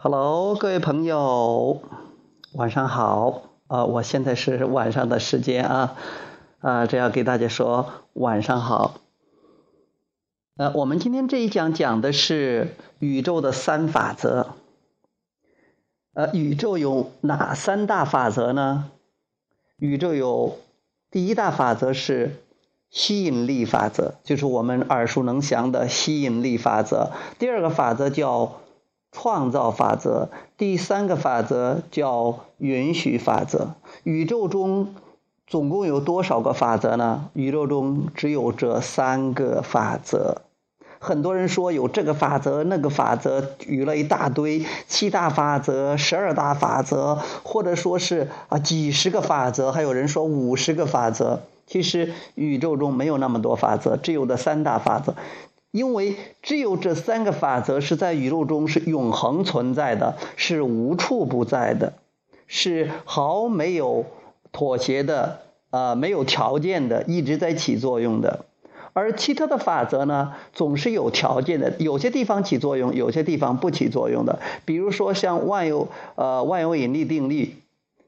Hello，各位朋友，晚上好。啊，我现在是晚上的时间啊，啊，这要给大家说晚上好。呃，我们今天这一讲讲的是宇宙的三法则。呃，宇宙有哪三大法则呢？宇宙有第一大法则是吸引力法则，就是我们耳熟能详的吸引力法则。第二个法则叫。创造法则，第三个法则叫允许法则。宇宙中总共有多少个法则呢？宇宙中只有这三个法则。很多人说有这个法则、那个法则，举了一大堆七大法则、十二大法则，或者说是啊几十个法则，还有人说五十个法则。其实宇宙中没有那么多法则，只有这三大法则。因为只有这三个法则是在宇宙中是永恒存在的，是无处不在的，是毫没有妥协的，呃，没有条件的，一直在起作用的。而其他的法则呢，总是有条件的，有些地方起作用，有些地方不起作用的。比如说像万有，呃，万有引力定律。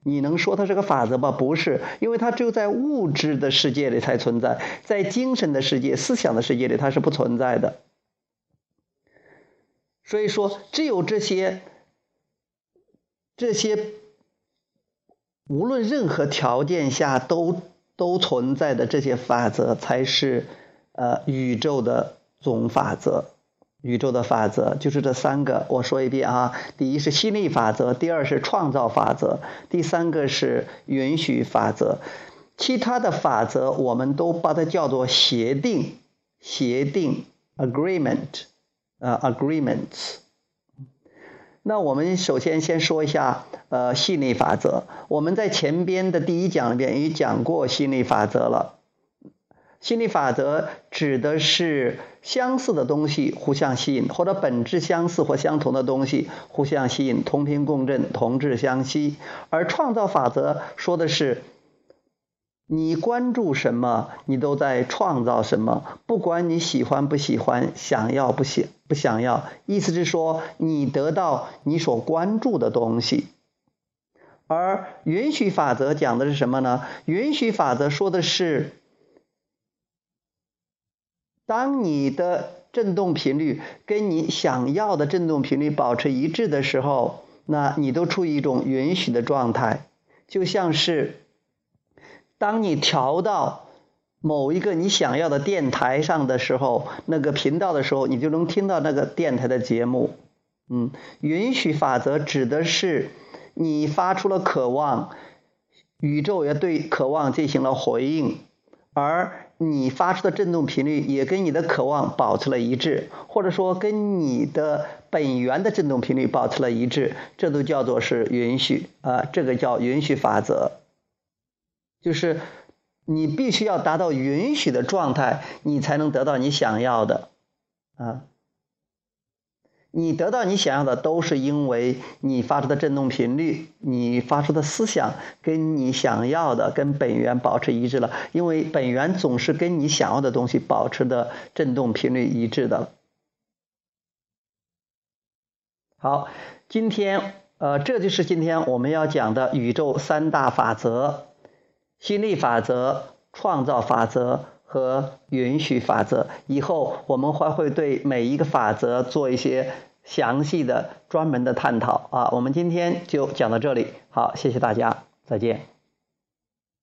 你能说它是个法则吗？不是，因为它只有在物质的世界里才存在，在精神的世界、思想的世界里它是不存在的。所以说，只有这些、这些无论任何条件下都都存在的这些法则，才是呃宇宙的总法则。宇宙的法则就是这三个，我说一遍啊。第一是吸引力法则，第二是创造法则，第三个是允许法则。其他的法则我们都把它叫做协定，协定 agreement，呃 agreements。那我们首先先说一下呃吸引力法则。我们在前边的第一讲里边已讲过吸引力法则了。心理法则指的是相似的东西互相吸引，或者本质相似或相同的东西互相吸引，同频共振，同质相吸。而创造法则说的是，你关注什么，你都在创造什么，不管你喜欢不喜欢，想要不想不想要，意思是说，你得到你所关注的东西。而允许法则讲的是什么呢？允许法则说的是。当你的振动频率跟你想要的振动频率保持一致的时候，那你都处于一种允许的状态。就像是当你调到某一个你想要的电台上的时候，那个频道的时候，你就能听到那个电台的节目。嗯，允许法则指的是你发出了渴望，宇宙也对渴望进行了回应，而。你发出的振动频率也跟你的渴望保持了一致，或者说跟你的本源的振动频率保持了一致，这都叫做是允许啊，这个叫允许法则，就是你必须要达到允许的状态，你才能得到你想要的啊。你得到你想要的，都是因为你发出的振动频率，你发出的思想跟你想要的、跟本源保持一致了。因为本源总是跟你想要的东西保持的振动频率一致的。好，今天呃，这就是今天我们要讲的宇宙三大法则：心力法则、创造法则。和允许法则，以后我们还会对每一个法则做一些详细的、专门的探讨啊。我们今天就讲到这里，好，谢谢大家，再见。